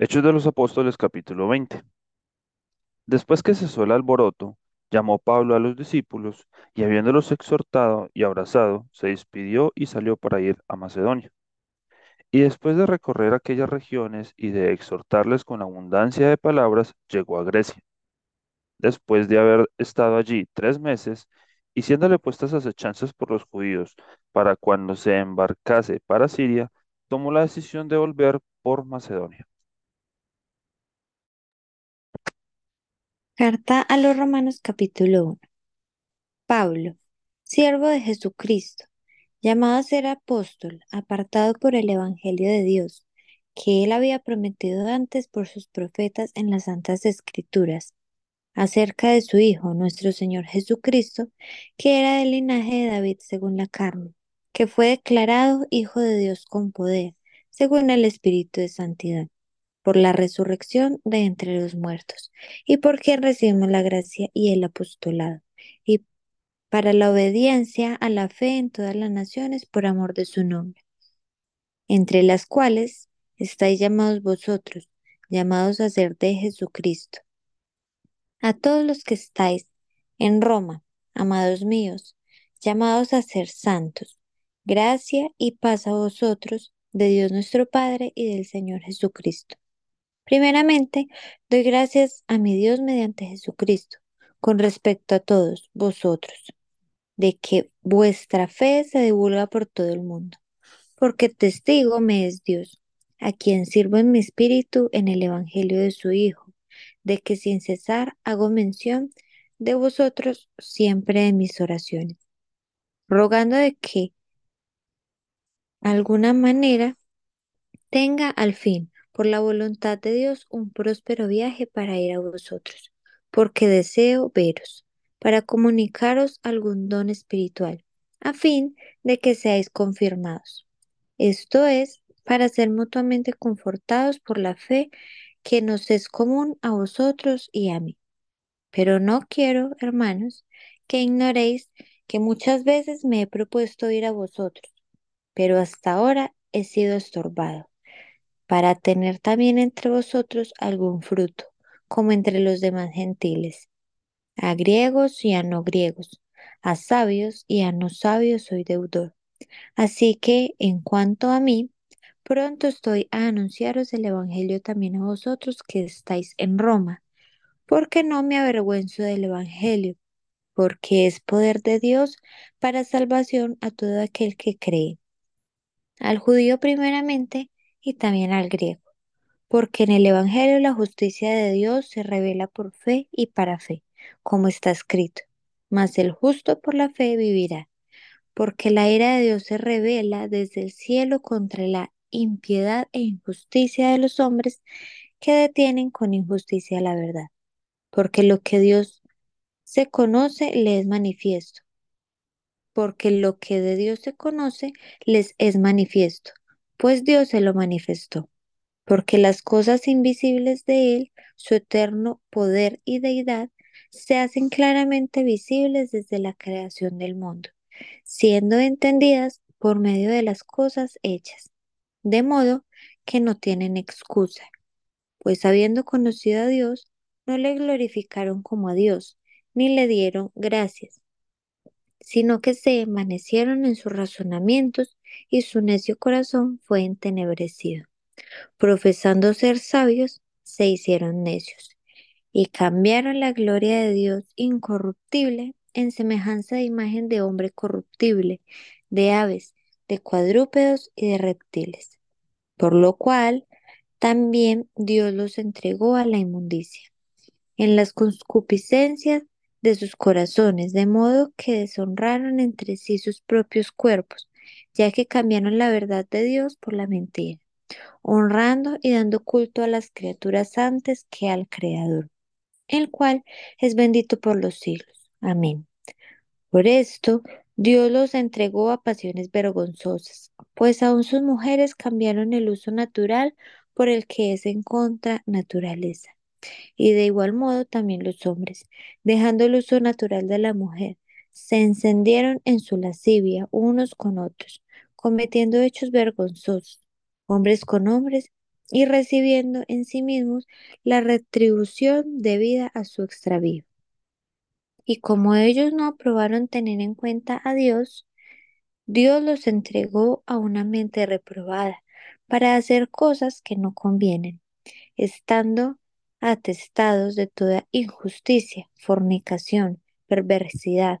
Hechos de los Apóstoles capítulo 20. Después que cesó el alboroto, llamó Pablo a los discípulos y habiéndolos exhortado y abrazado, se despidió y salió para ir a Macedonia. Y después de recorrer aquellas regiones y de exhortarles con abundancia de palabras, llegó a Grecia. Después de haber estado allí tres meses, y siéndole puestas acechanzas por los judíos para cuando se embarcase para Siria, tomó la decisión de volver por Macedonia. Carta a los Romanos capítulo 1. Pablo, siervo de Jesucristo, llamado a ser apóstol, apartado por el Evangelio de Dios, que él había prometido antes por sus profetas en las Santas Escrituras, acerca de su Hijo, nuestro Señor Jesucristo, que era del linaje de David según la carne, que fue declarado Hijo de Dios con poder, según el Espíritu de Santidad por la resurrección de entre los muertos, y porque recibimos la gracia y el apostolado, y para la obediencia a la fe en todas las naciones por amor de su nombre, entre las cuales estáis llamados vosotros, llamados a ser de Jesucristo. A todos los que estáis en Roma, amados míos, llamados a ser santos, gracia y paz a vosotros, de Dios nuestro Padre y del Señor Jesucristo. Primeramente, doy gracias a mi Dios mediante Jesucristo, con respecto a todos vosotros, de que vuestra fe se divulga por todo el mundo, porque testigo me es Dios, a quien sirvo en mi espíritu en el Evangelio de su Hijo, de que sin cesar hago mención de vosotros siempre en mis oraciones, rogando de que alguna manera tenga al fin por la voluntad de Dios, un próspero viaje para ir a vosotros, porque deseo veros, para comunicaros algún don espiritual, a fin de que seáis confirmados. Esto es, para ser mutuamente confortados por la fe que nos es común a vosotros y a mí. Pero no quiero, hermanos, que ignoréis que muchas veces me he propuesto ir a vosotros, pero hasta ahora he sido estorbado para tener también entre vosotros algún fruto, como entre los demás gentiles, a griegos y a no griegos, a sabios y a no sabios soy deudor. Así que, en cuanto a mí, pronto estoy a anunciaros el Evangelio también a vosotros que estáis en Roma, porque no me avergüenzo del Evangelio, porque es poder de Dios para salvación a todo aquel que cree, al judío primeramente y también al griego, porque en el Evangelio la justicia de Dios se revela por fe y para fe, como está escrito, mas el justo por la fe vivirá, porque la ira de Dios se revela desde el cielo contra la impiedad e injusticia de los hombres que detienen con injusticia la verdad, porque lo que Dios se conoce le es manifiesto, porque lo que de Dios se conoce les es manifiesto, pues Dios se lo manifestó, porque las cosas invisibles de Él, su eterno poder y deidad, se hacen claramente visibles desde la creación del mundo, siendo entendidas por medio de las cosas hechas, de modo que no tienen excusa, pues habiendo conocido a Dios, no le glorificaron como a Dios, ni le dieron gracias, sino que se envanecieron en sus razonamientos y su necio corazón fue entenebrecido. Profesando ser sabios, se hicieron necios y cambiaron la gloria de Dios incorruptible en semejanza de imagen de hombre corruptible, de aves, de cuadrúpedos y de reptiles. Por lo cual también Dios los entregó a la inmundicia. En las concupiscencias de sus corazones, de modo que deshonraron entre sí sus propios cuerpos, ya que cambiaron la verdad de Dios por la mentira, honrando y dando culto a las criaturas antes que al Creador, el cual es bendito por los siglos. Amén. Por esto, Dios los entregó a pasiones vergonzosas, pues aún sus mujeres cambiaron el uso natural por el que es en contra naturaleza y de igual modo también los hombres, dejando el uso natural de la mujer, se encendieron en su lascivia unos con otros, cometiendo hechos vergonzosos, hombres con hombres y recibiendo en sí mismos la retribución debida a su extravío. Y como ellos no aprobaron tener en cuenta a Dios, Dios los entregó a una mente reprobada para hacer cosas que no convienen, estando atestados de toda injusticia, fornicación, perversidad,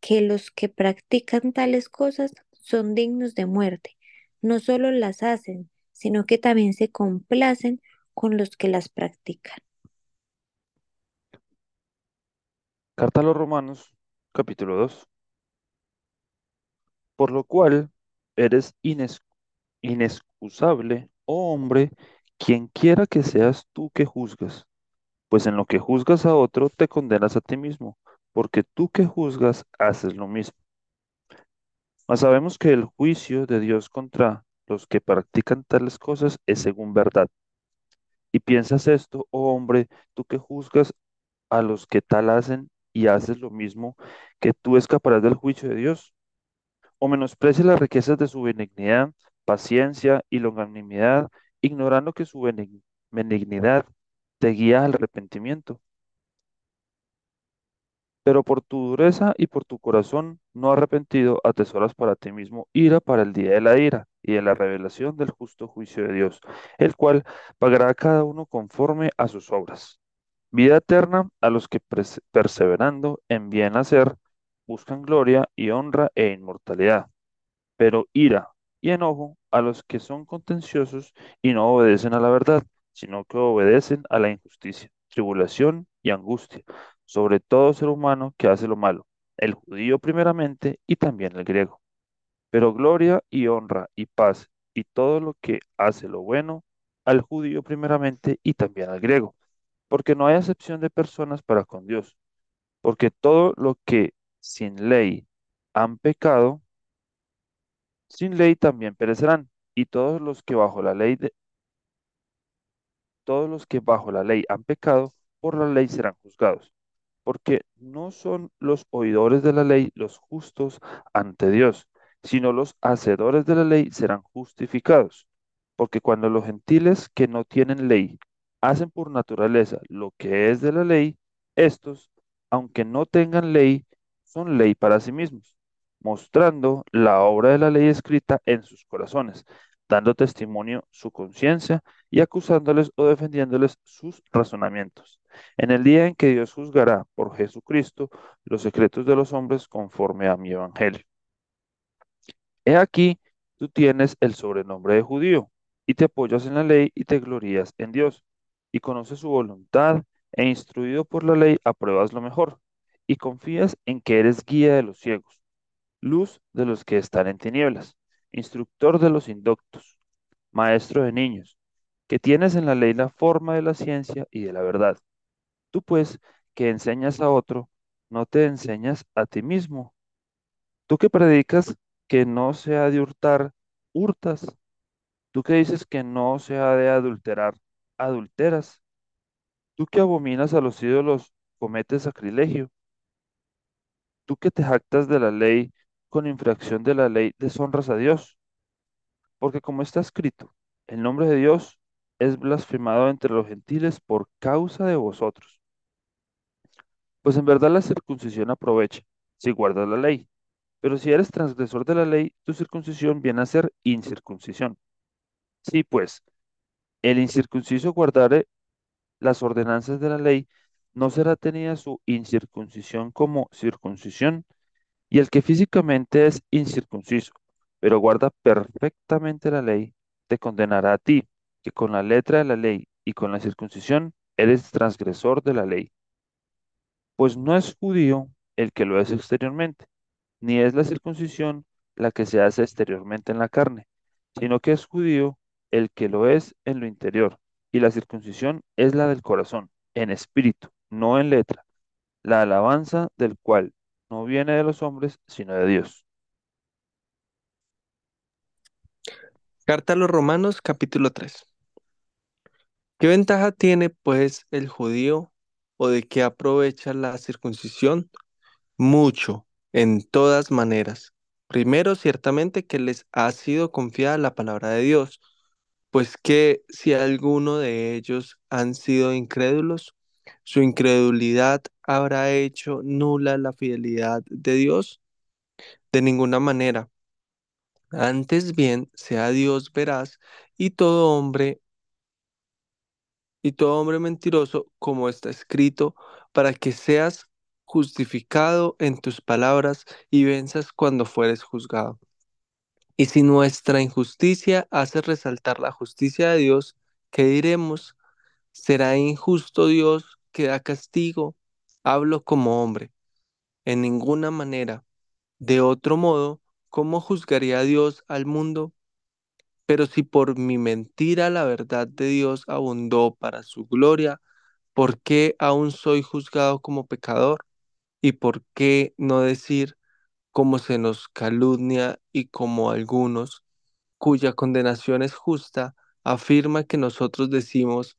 que los que practican tales cosas son dignos de muerte, no solo las hacen, sino que también se complacen con los que las practican. Carta a los Romanos, capítulo 2. Por lo cual eres inexcusable, oh hombre, quien quiera que seas tú que juzgas, pues en lo que juzgas a otro te condenas a ti mismo, porque tú que juzgas haces lo mismo. Mas sabemos que el juicio de Dios contra los que practican tales cosas es según verdad. Y piensas esto, oh hombre, tú que juzgas a los que tal hacen y haces lo mismo, que tú escaparás del juicio de Dios. O menosprecia las riquezas de su benignidad, paciencia y longanimidad, ignorando que su benig- benignidad te guía al arrepentimiento. Pero por tu dureza y por tu corazón no arrepentido atesoras para ti mismo ira para el día de la ira y de la revelación del justo juicio de Dios, el cual pagará a cada uno conforme a sus obras. Vida eterna a los que perseverando en bien hacer buscan gloria y honra e inmortalidad, pero ira y enojo a los que son contenciosos y no obedecen a la verdad, sino que obedecen a la injusticia, tribulación y angustia sobre todo ser humano que hace lo malo, el judío primeramente y también el griego. Pero gloria y honra y paz y todo lo que hace lo bueno al judío primeramente y también al griego, porque no hay acepción de personas para con Dios, porque todo lo que sin ley han pecado, sin ley también perecerán, y todos los que bajo la ley de, todos los que bajo la ley han pecado, por la ley serán juzgados. Porque no son los oidores de la ley los justos ante Dios, sino los hacedores de la ley serán justificados. Porque cuando los gentiles que no tienen ley hacen por naturaleza lo que es de la ley, estos, aunque no tengan ley, son ley para sí mismos, mostrando la obra de la ley escrita en sus corazones, dando testimonio su conciencia y acusándoles o defendiéndoles sus razonamientos en el día en que Dios juzgará por Jesucristo los secretos de los hombres conforme a mi evangelio. He aquí, tú tienes el sobrenombre de judío, y te apoyas en la ley y te glorías en Dios, y conoces su voluntad, e instruido por la ley apruebas lo mejor, y confías en que eres guía de los ciegos, luz de los que están en tinieblas, instructor de los indoctos, maestro de niños, que tienes en la ley la forma de la ciencia y de la verdad Tú pues, que enseñas a otro, no te enseñas a ti mismo. Tú que predicas que no se ha de hurtar, hurtas. Tú que dices que no se ha de adulterar, adulteras. Tú que abominas a los ídolos, cometes sacrilegio. Tú que te jactas de la ley, con infracción de la ley, deshonras a Dios. Porque como está escrito, el nombre de Dios es blasfemado entre los gentiles por causa de vosotros. Pues en verdad la circuncisión aprovecha si guardas la ley, pero si eres transgresor de la ley, tu circuncisión viene a ser incircuncisión. Sí, pues, el incircunciso guardare las ordenanzas de la ley, no será tenida su incircuncisión como circuncisión, y el que físicamente es incircunciso, pero guarda perfectamente la ley, te condenará a ti, que con la letra de la ley y con la circuncisión eres transgresor de la ley. Pues no es judío el que lo es exteriormente, ni es la circuncisión la que se hace exteriormente en la carne, sino que es judío el que lo es en lo interior, y la circuncisión es la del corazón, en espíritu, no en letra, la alabanza del cual no viene de los hombres, sino de Dios. Carta a los Romanos, capítulo 3. ¿Qué ventaja tiene, pues, el judío o de qué aprovecha la circuncisión? Mucho, en todas maneras. Primero, ciertamente que les ha sido confiada la palabra de Dios, pues que si alguno de ellos han sido incrédulos, su incredulidad habrá hecho nula la fidelidad de Dios. De ninguna manera. Antes bien, sea Dios veraz y todo hombre y todo hombre mentiroso, como está escrito, para que seas justificado en tus palabras y venzas cuando fueres juzgado. Y si nuestra injusticia hace resaltar la justicia de Dios, ¿qué diremos? ¿Será injusto Dios que da castigo? Hablo como hombre, en ninguna manera. De otro modo, ¿cómo juzgaría Dios al mundo? Pero si por mi mentira la verdad de Dios abundó para su gloria, ¿por qué aún soy juzgado como pecador? ¿Y por qué no decir, como se nos calumnia y como algunos, cuya condenación es justa, afirma que nosotros decimos,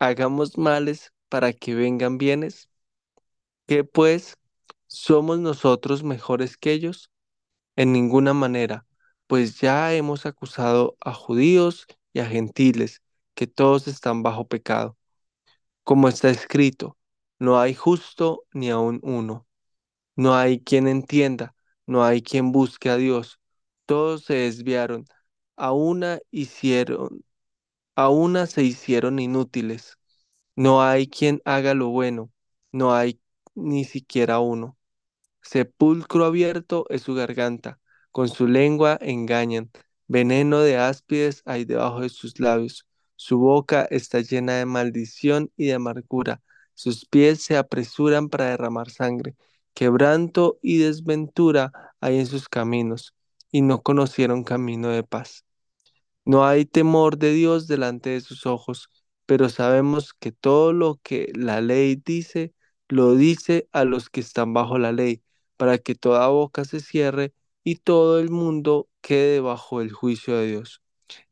hagamos males para que vengan bienes? ¿Qué pues? ¿Somos nosotros mejores que ellos? En ninguna manera, pues ya hemos acusado a judíos y a gentiles, que todos están bajo pecado. Como está escrito, no hay justo ni aun uno. No hay quien entienda, no hay quien busque a Dios. Todos se desviaron, a una hicieron, a una se hicieron inútiles. No hay quien haga lo bueno, no hay ni siquiera uno. Sepulcro abierto es su garganta, con su lengua engañan. Veneno de áspides hay debajo de sus labios. Su boca está llena de maldición y de amargura. Sus pies se apresuran para derramar sangre. Quebranto y desventura hay en sus caminos, y no conocieron camino de paz. No hay temor de Dios delante de sus ojos, pero sabemos que todo lo que la ley dice, lo dice a los que están bajo la ley, para que toda boca se cierre y todo el mundo quede bajo el juicio de Dios,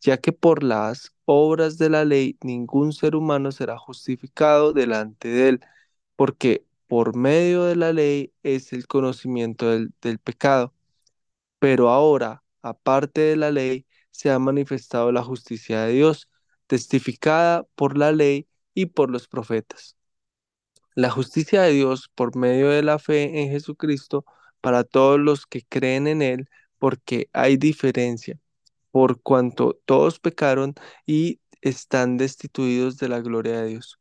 ya que por las obras de la ley ningún ser humano será justificado delante de él, porque por medio de la ley es el conocimiento del, del pecado. Pero ahora, aparte de la ley, se ha manifestado la justicia de Dios, testificada por la ley y por los profetas. La justicia de Dios por medio de la fe en Jesucristo para todos los que creen en Él, porque hay diferencia, por cuanto todos pecaron y están destituidos de la gloria de Dios,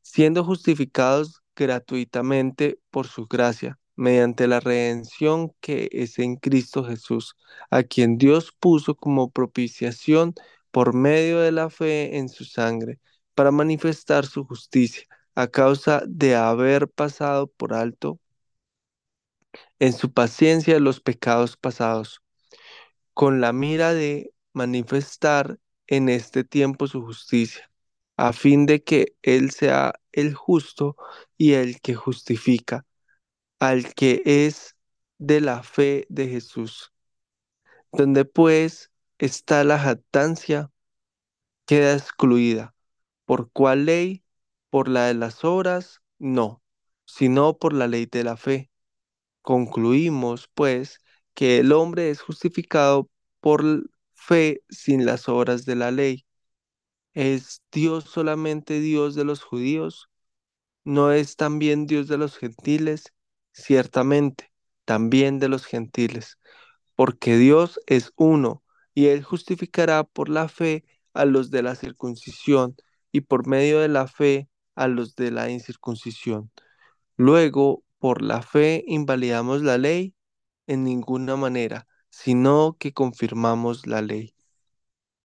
siendo justificados gratuitamente por su gracia mediante la redención que es en Cristo Jesús, a quien Dios puso como propiciación por medio de la fe en su sangre, para manifestar su justicia, a causa de haber pasado por alto en su paciencia los pecados pasados, con la mira de manifestar en este tiempo su justicia, a fin de que Él sea el justo y el que justifica al que es de la fe de Jesús. Donde pues está la jactancia, queda excluida. ¿Por cuál ley? ¿Por la de las obras? No, sino por la ley de la fe. Concluimos, pues, que el hombre es justificado por fe sin las obras de la ley. ¿Es Dios solamente Dios de los judíos? ¿No es también Dios de los gentiles? Ciertamente, también de los gentiles, porque Dios es uno, y Él justificará por la fe a los de la circuncisión, y por medio de la fe a los de la incircuncisión. Luego, por la fe invalidamos la ley en ninguna manera, sino que confirmamos la ley.